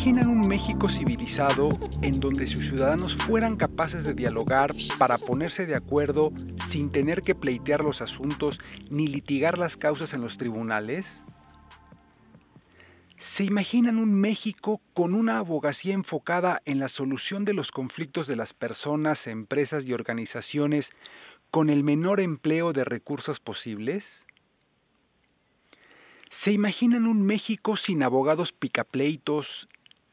imaginan un México civilizado en donde sus ciudadanos fueran capaces de dialogar para ponerse de acuerdo sin tener que pleitear los asuntos ni litigar las causas en los tribunales? ¿Se imaginan un México con una abogacía enfocada en la solución de los conflictos de las personas, empresas y organizaciones con el menor empleo de recursos posibles? ¿Se imaginan un México sin abogados picapleitos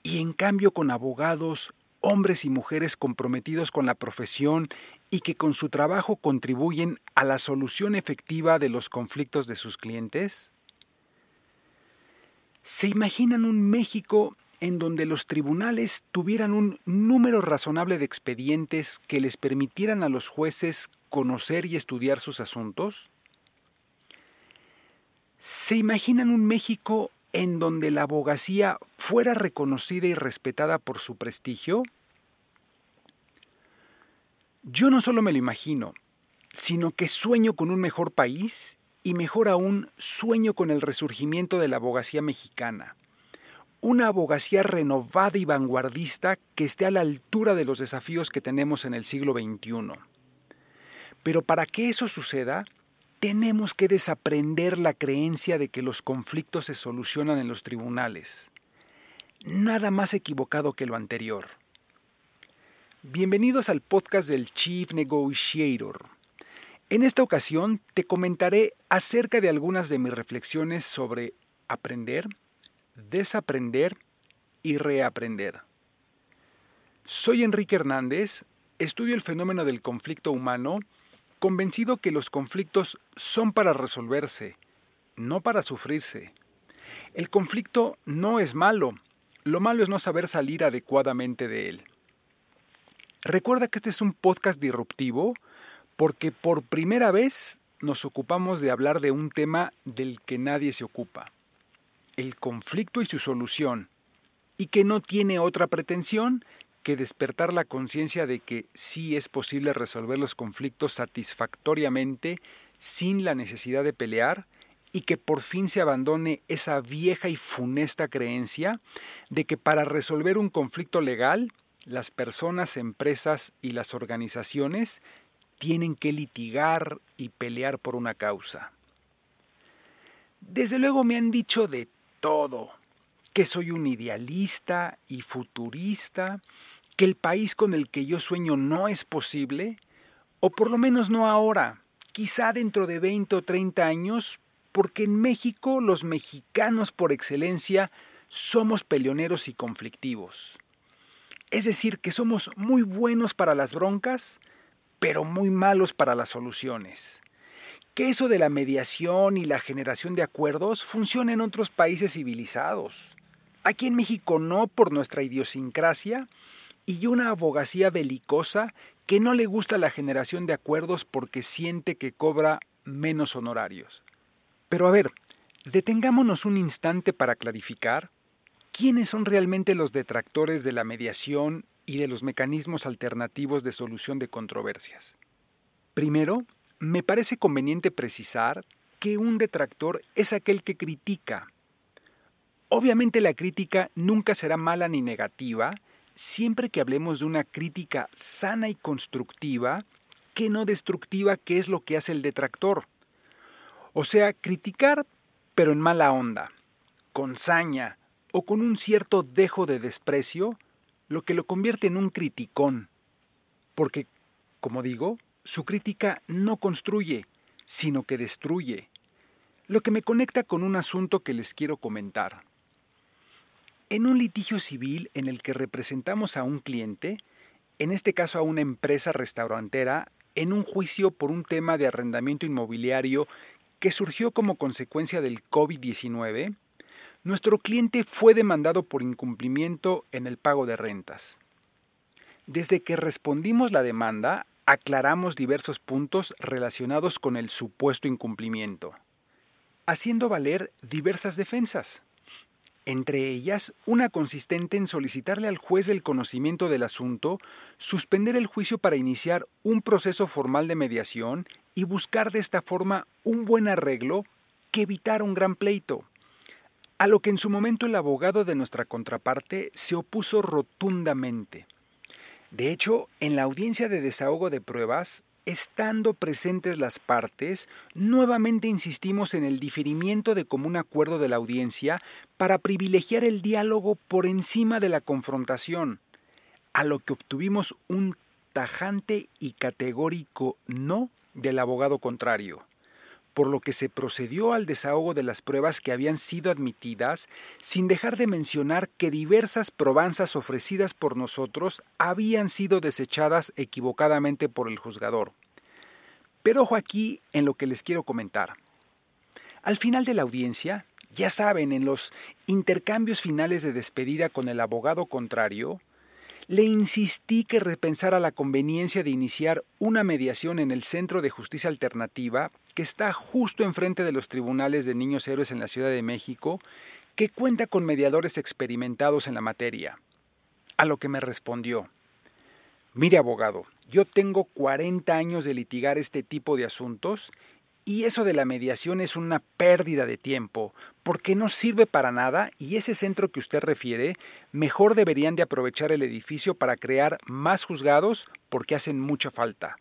y en cambio con abogados, hombres y mujeres comprometidos con la profesión y que con su trabajo contribuyen a la solución efectiva de los conflictos de sus clientes? ¿Se imaginan un México en donde los tribunales tuvieran un número razonable de expedientes que les permitieran a los jueces conocer y estudiar sus asuntos? ¿Se imaginan un México en donde la abogacía fuera reconocida y respetada por su prestigio? Yo no solo me lo imagino, sino que sueño con un mejor país y mejor aún sueño con el resurgimiento de la abogacía mexicana. Una abogacía renovada y vanguardista que esté a la altura de los desafíos que tenemos en el siglo XXI. Pero para que eso suceda, tenemos que desaprender la creencia de que los conflictos se solucionan en los tribunales. Nada más equivocado que lo anterior. Bienvenidos al podcast del Chief Negotiator. En esta ocasión te comentaré acerca de algunas de mis reflexiones sobre aprender, desaprender y reaprender. Soy Enrique Hernández, estudio el fenómeno del conflicto humano convencido que los conflictos son para resolverse, no para sufrirse. El conflicto no es malo, lo malo es no saber salir adecuadamente de él. Recuerda que este es un podcast disruptivo porque por primera vez nos ocupamos de hablar de un tema del que nadie se ocupa, el conflicto y su solución, y que no tiene otra pretensión que despertar la conciencia de que sí es posible resolver los conflictos satisfactoriamente sin la necesidad de pelear y que por fin se abandone esa vieja y funesta creencia de que para resolver un conflicto legal, las personas, empresas y las organizaciones tienen que litigar y pelear por una causa. Desde luego me han dicho de todo, que soy un idealista y futurista, que el país con el que yo sueño no es posible, o por lo menos no ahora, quizá dentro de 20 o 30 años, porque en México los mexicanos por excelencia somos peleoneros y conflictivos. Es decir, que somos muy buenos para las broncas, pero muy malos para las soluciones. Que eso de la mediación y la generación de acuerdos funciona en otros países civilizados. Aquí en México no por nuestra idiosincrasia y una abogacía belicosa que no le gusta la generación de acuerdos porque siente que cobra menos honorarios. Pero a ver, detengámonos un instante para clarificar quiénes son realmente los detractores de la mediación y de los mecanismos alternativos de solución de controversias. Primero, me parece conveniente precisar que un detractor es aquel que critica. Obviamente la crítica nunca será mala ni negativa, siempre que hablemos de una crítica sana y constructiva, que no destructiva, que es lo que hace el detractor. O sea, criticar, pero en mala onda, con saña o con un cierto dejo de desprecio, lo que lo convierte en un criticón. Porque, como digo, su crítica no construye, sino que destruye. Lo que me conecta con un asunto que les quiero comentar. En un litigio civil en el que representamos a un cliente, en este caso a una empresa restaurantera, en un juicio por un tema de arrendamiento inmobiliario que surgió como consecuencia del COVID-19, nuestro cliente fue demandado por incumplimiento en el pago de rentas. Desde que respondimos la demanda, aclaramos diversos puntos relacionados con el supuesto incumplimiento, haciendo valer diversas defensas entre ellas una consistente en solicitarle al juez el conocimiento del asunto, suspender el juicio para iniciar un proceso formal de mediación y buscar de esta forma un buen arreglo que evitara un gran pleito. A lo que en su momento el abogado de nuestra contraparte se opuso rotundamente. De hecho, en la audiencia de desahogo de pruebas, estando presentes las partes, nuevamente insistimos en el diferimiento de común acuerdo de la audiencia para privilegiar el diálogo por encima de la confrontación, a lo que obtuvimos un tajante y categórico no del abogado contrario por lo que se procedió al desahogo de las pruebas que habían sido admitidas, sin dejar de mencionar que diversas probanzas ofrecidas por nosotros habían sido desechadas equivocadamente por el juzgador. Pero ojo aquí en lo que les quiero comentar. Al final de la audiencia, ya saben, en los intercambios finales de despedida con el abogado contrario, le insistí que repensara la conveniencia de iniciar una mediación en el Centro de Justicia Alternativa, que está justo enfrente de los tribunales de niños héroes en la Ciudad de México, que cuenta con mediadores experimentados en la materia. A lo que me respondió, mire abogado, yo tengo 40 años de litigar este tipo de asuntos y eso de la mediación es una pérdida de tiempo, porque no sirve para nada y ese centro que usted refiere, mejor deberían de aprovechar el edificio para crear más juzgados porque hacen mucha falta.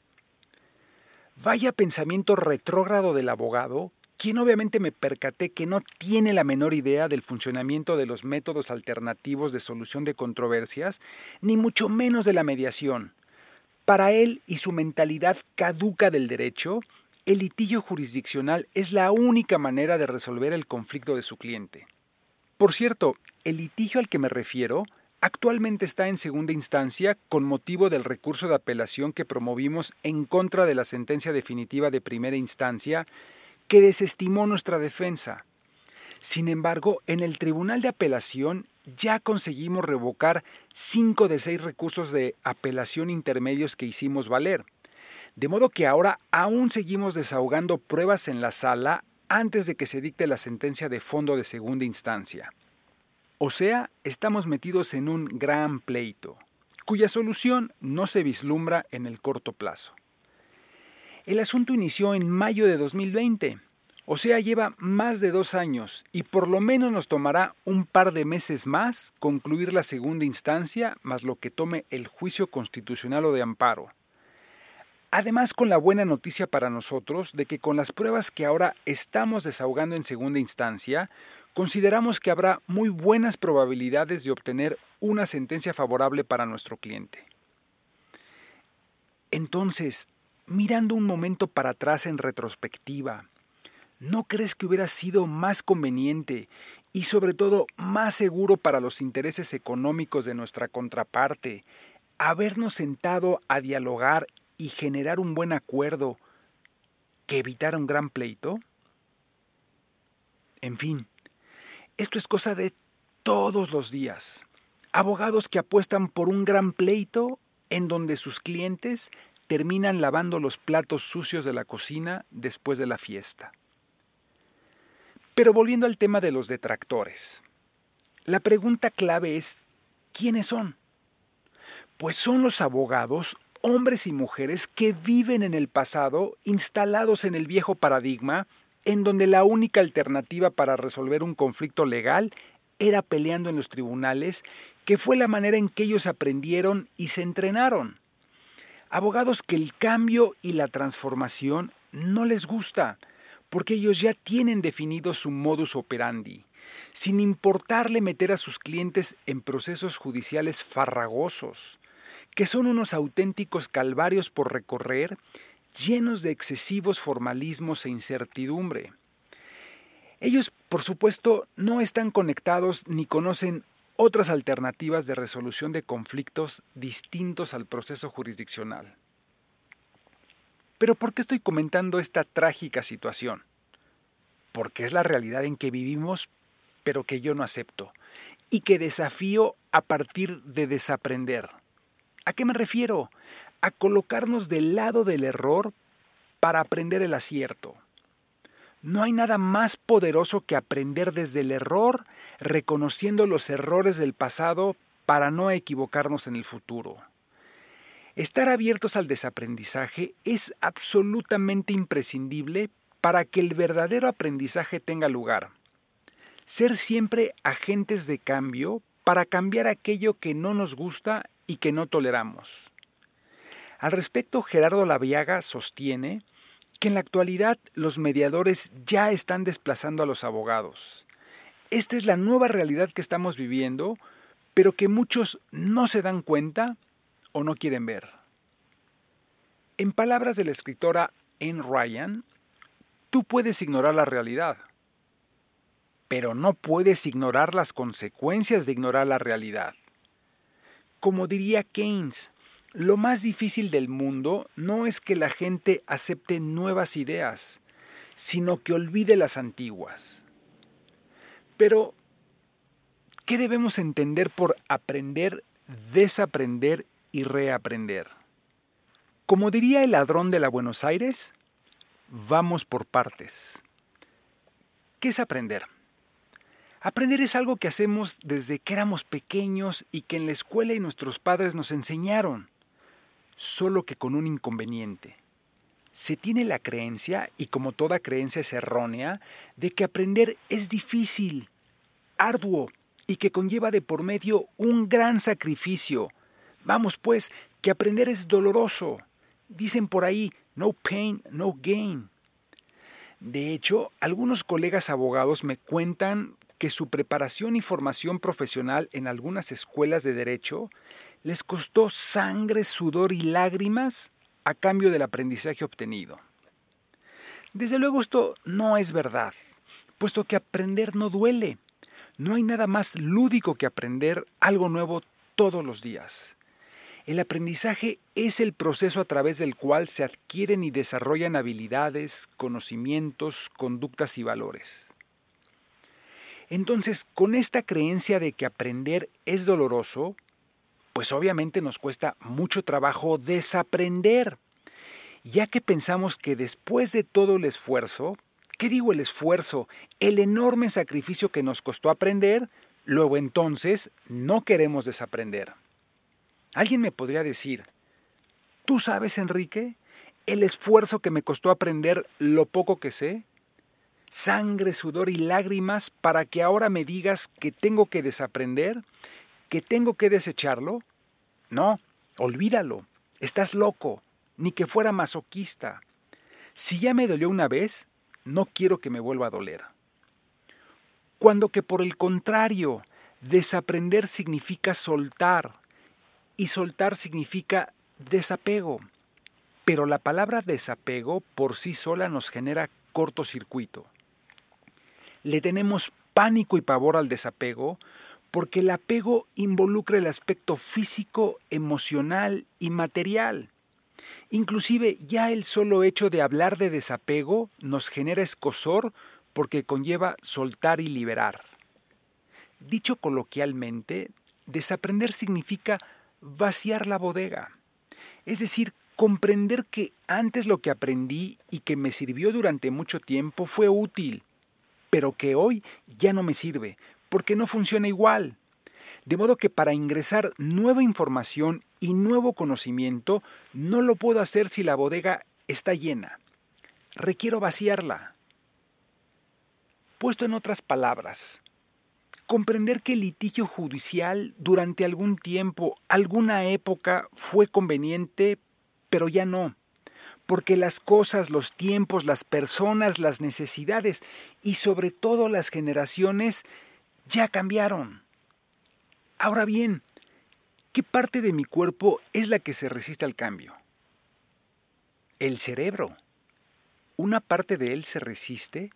Vaya pensamiento retrógrado del abogado, quien obviamente me percaté que no tiene la menor idea del funcionamiento de los métodos alternativos de solución de controversias, ni mucho menos de la mediación. Para él y su mentalidad caduca del derecho, el litigio jurisdiccional es la única manera de resolver el conflicto de su cliente. Por cierto, el litigio al que me refiero actualmente está en segunda instancia con motivo del recurso de apelación que promovimos en contra de la sentencia definitiva de primera instancia que desestimó nuestra defensa. Sin embargo, en el Tribunal de Apelación ya conseguimos revocar cinco de seis recursos de apelación intermedios que hicimos valer. De modo que ahora aún seguimos desahogando pruebas en la sala antes de que se dicte la sentencia de fondo de segunda instancia. O sea, estamos metidos en un gran pleito, cuya solución no se vislumbra en el corto plazo. El asunto inició en mayo de 2020, o sea, lleva más de dos años y por lo menos nos tomará un par de meses más concluir la segunda instancia más lo que tome el juicio constitucional o de amparo. Además, con la buena noticia para nosotros de que con las pruebas que ahora estamos desahogando en segunda instancia, consideramos que habrá muy buenas probabilidades de obtener una sentencia favorable para nuestro cliente. Entonces, mirando un momento para atrás en retrospectiva, ¿no crees que hubiera sido más conveniente y sobre todo más seguro para los intereses económicos de nuestra contraparte habernos sentado a dialogar y generar un buen acuerdo que evitar un gran pleito? En fin, esto es cosa de todos los días. Abogados que apuestan por un gran pleito en donde sus clientes terminan lavando los platos sucios de la cocina después de la fiesta. Pero volviendo al tema de los detractores, la pregunta clave es, ¿quiénes son? Pues son los abogados hombres y mujeres que viven en el pasado, instalados en el viejo paradigma, en donde la única alternativa para resolver un conflicto legal era peleando en los tribunales, que fue la manera en que ellos aprendieron y se entrenaron. Abogados que el cambio y la transformación no les gusta, porque ellos ya tienen definido su modus operandi, sin importarle meter a sus clientes en procesos judiciales farragosos que son unos auténticos calvarios por recorrer, llenos de excesivos formalismos e incertidumbre. Ellos, por supuesto, no están conectados ni conocen otras alternativas de resolución de conflictos distintos al proceso jurisdiccional. Pero ¿por qué estoy comentando esta trágica situación? Porque es la realidad en que vivimos, pero que yo no acepto, y que desafío a partir de desaprender. ¿A qué me refiero? A colocarnos del lado del error para aprender el acierto. No hay nada más poderoso que aprender desde el error, reconociendo los errores del pasado para no equivocarnos en el futuro. Estar abiertos al desaprendizaje es absolutamente imprescindible para que el verdadero aprendizaje tenga lugar. ser siempre agentes de cambio para cambiar aquello que no nos gusta y que no toleramos. Al respecto, Gerardo Laviaga sostiene que en la actualidad los mediadores ya están desplazando a los abogados. Esta es la nueva realidad que estamos viviendo, pero que muchos no se dan cuenta o no quieren ver. En palabras de la escritora Anne Ryan, tú puedes ignorar la realidad, pero no puedes ignorar las consecuencias de ignorar la realidad. Como diría Keynes, lo más difícil del mundo no es que la gente acepte nuevas ideas, sino que olvide las antiguas. Pero, ¿qué debemos entender por aprender, desaprender y reaprender? Como diría el ladrón de la Buenos Aires, vamos por partes. ¿Qué es aprender? Aprender es algo que hacemos desde que éramos pequeños y que en la escuela y nuestros padres nos enseñaron solo que con un inconveniente. Se tiene la creencia, y como toda creencia es errónea, de que aprender es difícil, arduo y que conlleva de por medio un gran sacrificio. Vamos pues, que aprender es doloroso. Dicen por ahí, no pain, no gain. De hecho, algunos colegas abogados me cuentan que su preparación y formación profesional en algunas escuelas de derecho les costó sangre, sudor y lágrimas a cambio del aprendizaje obtenido. Desde luego esto no es verdad, puesto que aprender no duele. No hay nada más lúdico que aprender algo nuevo todos los días. El aprendizaje es el proceso a través del cual se adquieren y desarrollan habilidades, conocimientos, conductas y valores. Entonces, con esta creencia de que aprender es doloroso, pues obviamente nos cuesta mucho trabajo desaprender, ya que pensamos que después de todo el esfuerzo, ¿qué digo el esfuerzo? El enorme sacrificio que nos costó aprender, luego entonces no queremos desaprender. Alguien me podría decir, ¿tú sabes, Enrique, el esfuerzo que me costó aprender lo poco que sé? Sangre, sudor y lágrimas para que ahora me digas que tengo que desaprender que tengo que desecharlo? No, olvídalo. Estás loco, ni que fuera masoquista. Si ya me dolió una vez, no quiero que me vuelva a doler. Cuando que por el contrario, desaprender significa soltar, y soltar significa desapego. Pero la palabra desapego por sí sola nos genera cortocircuito. Le tenemos pánico y pavor al desapego porque el apego involucra el aspecto físico, emocional y material. Inclusive ya el solo hecho de hablar de desapego nos genera escosor porque conlleva soltar y liberar. Dicho coloquialmente, desaprender significa vaciar la bodega, es decir, comprender que antes lo que aprendí y que me sirvió durante mucho tiempo fue útil, pero que hoy ya no me sirve, porque no funciona igual. De modo que para ingresar nueva información y nuevo conocimiento no lo puedo hacer si la bodega está llena. Requiero vaciarla. Puesto en otras palabras, comprender que el litigio judicial durante algún tiempo, alguna época fue conveniente, pero ya no, porque las cosas, los tiempos, las personas, las necesidades y sobre todo las generaciones ya cambiaron. Ahora bien, ¿qué parte de mi cuerpo es la que se resiste al cambio? El cerebro. Una parte de él se resiste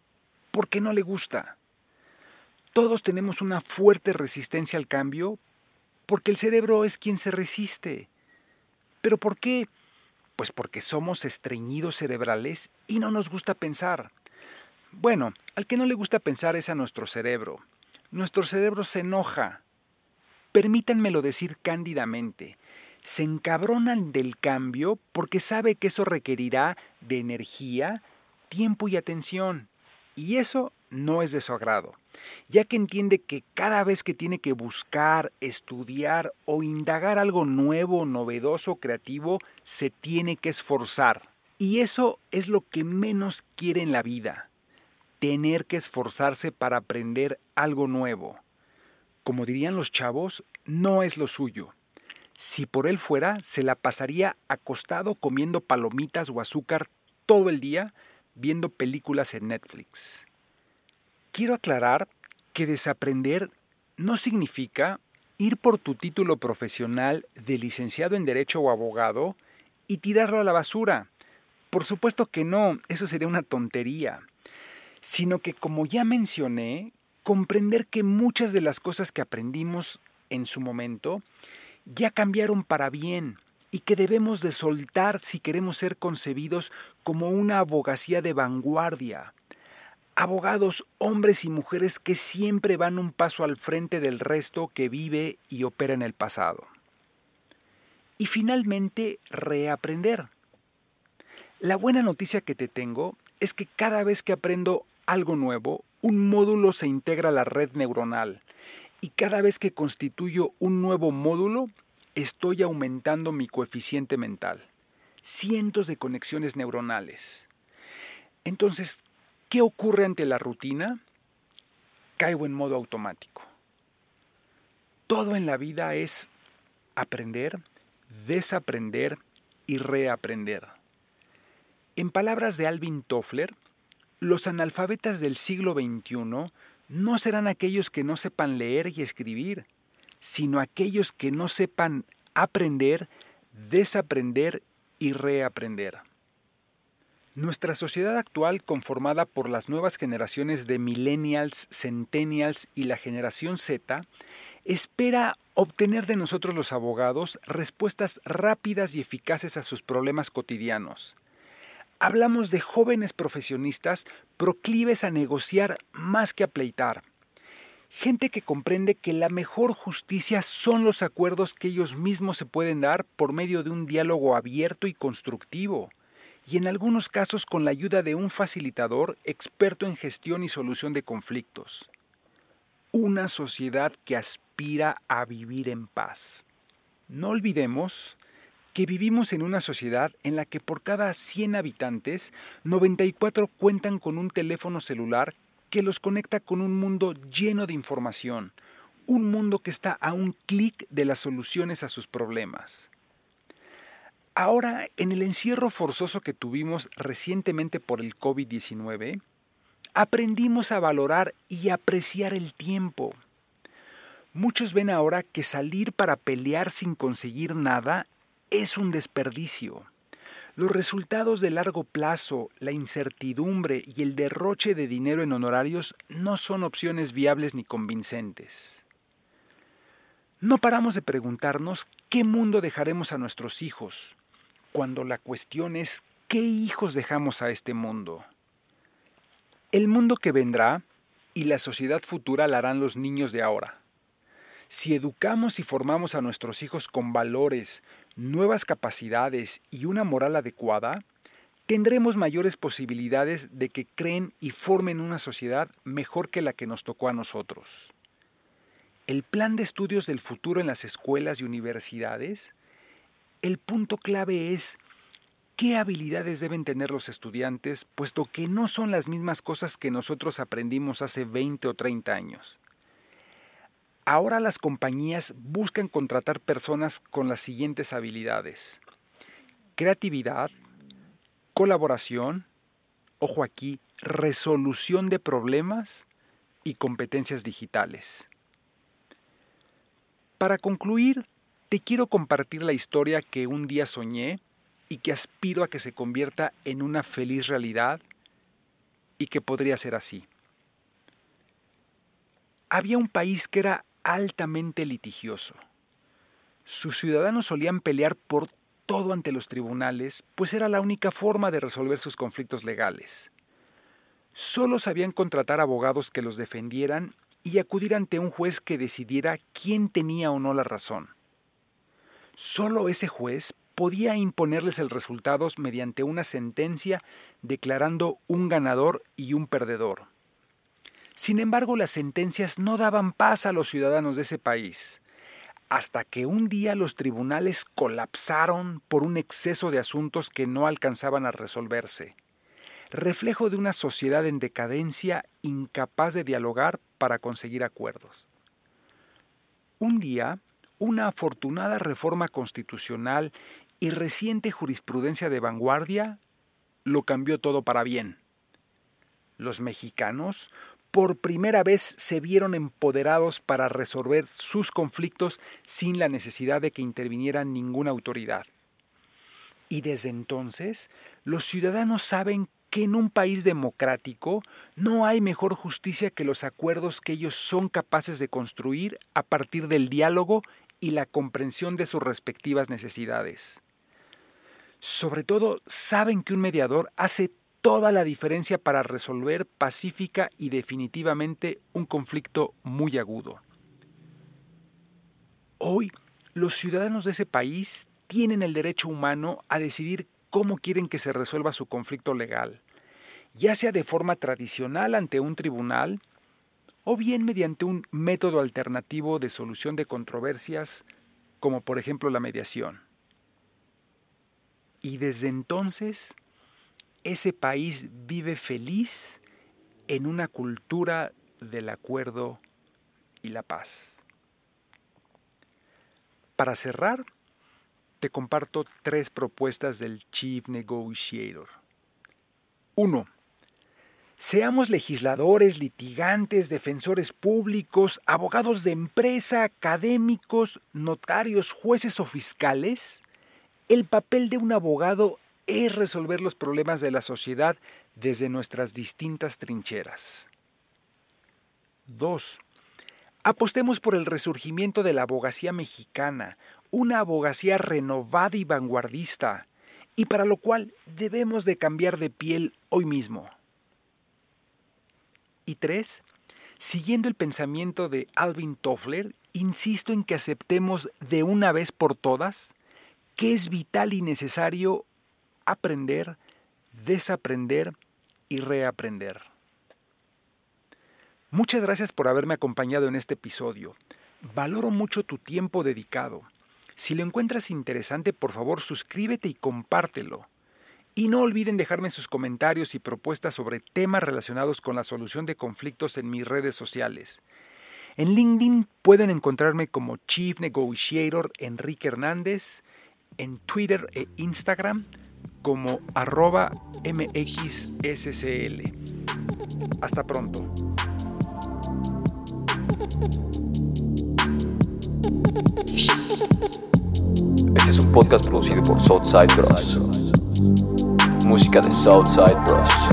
porque no le gusta. Todos tenemos una fuerte resistencia al cambio porque el cerebro es quien se resiste. ¿Pero por qué? Pues porque somos estreñidos cerebrales y no nos gusta pensar. Bueno, al que no le gusta pensar es a nuestro cerebro, nuestro cerebro se enoja. Permítanmelo decir cándidamente. Se encabronan del cambio porque sabe que eso requerirá de energía, tiempo y atención. Y eso no es de su agrado, ya que entiende que cada vez que tiene que buscar, estudiar o indagar algo nuevo, novedoso, creativo, se tiene que esforzar. Y eso es lo que menos quiere en la vida tener que esforzarse para aprender algo nuevo. Como dirían los chavos, no es lo suyo. Si por él fuera, se la pasaría acostado comiendo palomitas o azúcar todo el día viendo películas en Netflix. Quiero aclarar que desaprender no significa ir por tu título profesional de licenciado en Derecho o abogado y tirarlo a la basura. Por supuesto que no, eso sería una tontería. Sino que, como ya mencioné, comprender que muchas de las cosas que aprendimos en su momento ya cambiaron para bien y que debemos de soltar si queremos ser concebidos como una abogacía de vanguardia. Abogados, hombres y mujeres que siempre van un paso al frente del resto que vive y opera en el pasado. Y finalmente, reaprender. La buena noticia que te tengo es que cada vez que aprendo algo nuevo, un módulo se integra a la red neuronal y cada vez que constituyo un nuevo módulo, estoy aumentando mi coeficiente mental. Cientos de conexiones neuronales. Entonces, ¿qué ocurre ante la rutina? Caigo en modo automático. Todo en la vida es aprender, desaprender y reaprender. En palabras de Alvin Toffler, los analfabetas del siglo XXI no serán aquellos que no sepan leer y escribir, sino aquellos que no sepan aprender, desaprender y reaprender. Nuestra sociedad actual, conformada por las nuevas generaciones de millennials, centennials y la generación Z, espera obtener de nosotros los abogados respuestas rápidas y eficaces a sus problemas cotidianos. Hablamos de jóvenes profesionistas proclives a negociar más que a pleitar. Gente que comprende que la mejor justicia son los acuerdos que ellos mismos se pueden dar por medio de un diálogo abierto y constructivo, y en algunos casos con la ayuda de un facilitador experto en gestión y solución de conflictos. Una sociedad que aspira a vivir en paz. No olvidemos que vivimos en una sociedad en la que por cada 100 habitantes, 94 cuentan con un teléfono celular que los conecta con un mundo lleno de información, un mundo que está a un clic de las soluciones a sus problemas. Ahora, en el encierro forzoso que tuvimos recientemente por el COVID-19, aprendimos a valorar y apreciar el tiempo. Muchos ven ahora que salir para pelear sin conseguir nada es un desperdicio. Los resultados de largo plazo, la incertidumbre y el derroche de dinero en honorarios no son opciones viables ni convincentes. No paramos de preguntarnos qué mundo dejaremos a nuestros hijos, cuando la cuestión es qué hijos dejamos a este mundo. El mundo que vendrá y la sociedad futura la harán los niños de ahora. Si educamos y formamos a nuestros hijos con valores, nuevas capacidades y una moral adecuada, tendremos mayores posibilidades de que creen y formen una sociedad mejor que la que nos tocó a nosotros. El plan de estudios del futuro en las escuelas y universidades, el punto clave es qué habilidades deben tener los estudiantes, puesto que no son las mismas cosas que nosotros aprendimos hace 20 o 30 años. Ahora las compañías buscan contratar personas con las siguientes habilidades. Creatividad, colaboración, ojo aquí, resolución de problemas y competencias digitales. Para concluir, te quiero compartir la historia que un día soñé y que aspiro a que se convierta en una feliz realidad y que podría ser así. Había un país que era altamente litigioso. Sus ciudadanos solían pelear por todo ante los tribunales, pues era la única forma de resolver sus conflictos legales. Solo sabían contratar abogados que los defendieran y acudir ante un juez que decidiera quién tenía o no la razón. Solo ese juez podía imponerles el resultado mediante una sentencia declarando un ganador y un perdedor. Sin embargo, las sentencias no daban paz a los ciudadanos de ese país, hasta que un día los tribunales colapsaron por un exceso de asuntos que no alcanzaban a resolverse. reflejo de una sociedad en decadencia incapaz de dialogar para conseguir acuerdos. Un día, una afortunada reforma constitucional y reciente jurisprudencia de vanguardia lo cambió todo para bien. Los mexicanos por primera vez se vieron empoderados para resolver sus conflictos sin la necesidad de que interviniera ninguna autoridad. Y desde entonces, los ciudadanos saben que en un país democrático no hay mejor justicia que los acuerdos que ellos son capaces de construir a partir del diálogo y la comprensión de sus respectivas necesidades. Sobre todo, saben que un mediador hace toda la diferencia para resolver pacífica y definitivamente un conflicto muy agudo. Hoy, los ciudadanos de ese país tienen el derecho humano a decidir cómo quieren que se resuelva su conflicto legal, ya sea de forma tradicional ante un tribunal o bien mediante un método alternativo de solución de controversias, como por ejemplo la mediación. Y desde entonces, ese país vive feliz en una cultura del acuerdo y la paz. Para cerrar, te comparto tres propuestas del Chief Negotiator. 1. Seamos legisladores, litigantes, defensores públicos, abogados de empresa, académicos, notarios, jueces o fiscales. El papel de un abogado es resolver los problemas de la sociedad desde nuestras distintas trincheras. 2. Apostemos por el resurgimiento de la abogacía mexicana, una abogacía renovada y vanguardista, y para lo cual debemos de cambiar de piel hoy mismo. Y tres, siguiendo el pensamiento de Alvin Toffler, insisto en que aceptemos de una vez por todas que es vital y necesario aprender, desaprender y reaprender. Muchas gracias por haberme acompañado en este episodio. Valoro mucho tu tiempo dedicado. Si lo encuentras interesante, por favor suscríbete y compártelo. Y no olviden dejarme sus comentarios y propuestas sobre temas relacionados con la solución de conflictos en mis redes sociales. En LinkedIn pueden encontrarme como Chief Negotiator Enrique Hernández, en Twitter e Instagram como arroba mxscl. Hasta pronto. Este es un podcast producido por Southside Bros música de Southside Bros.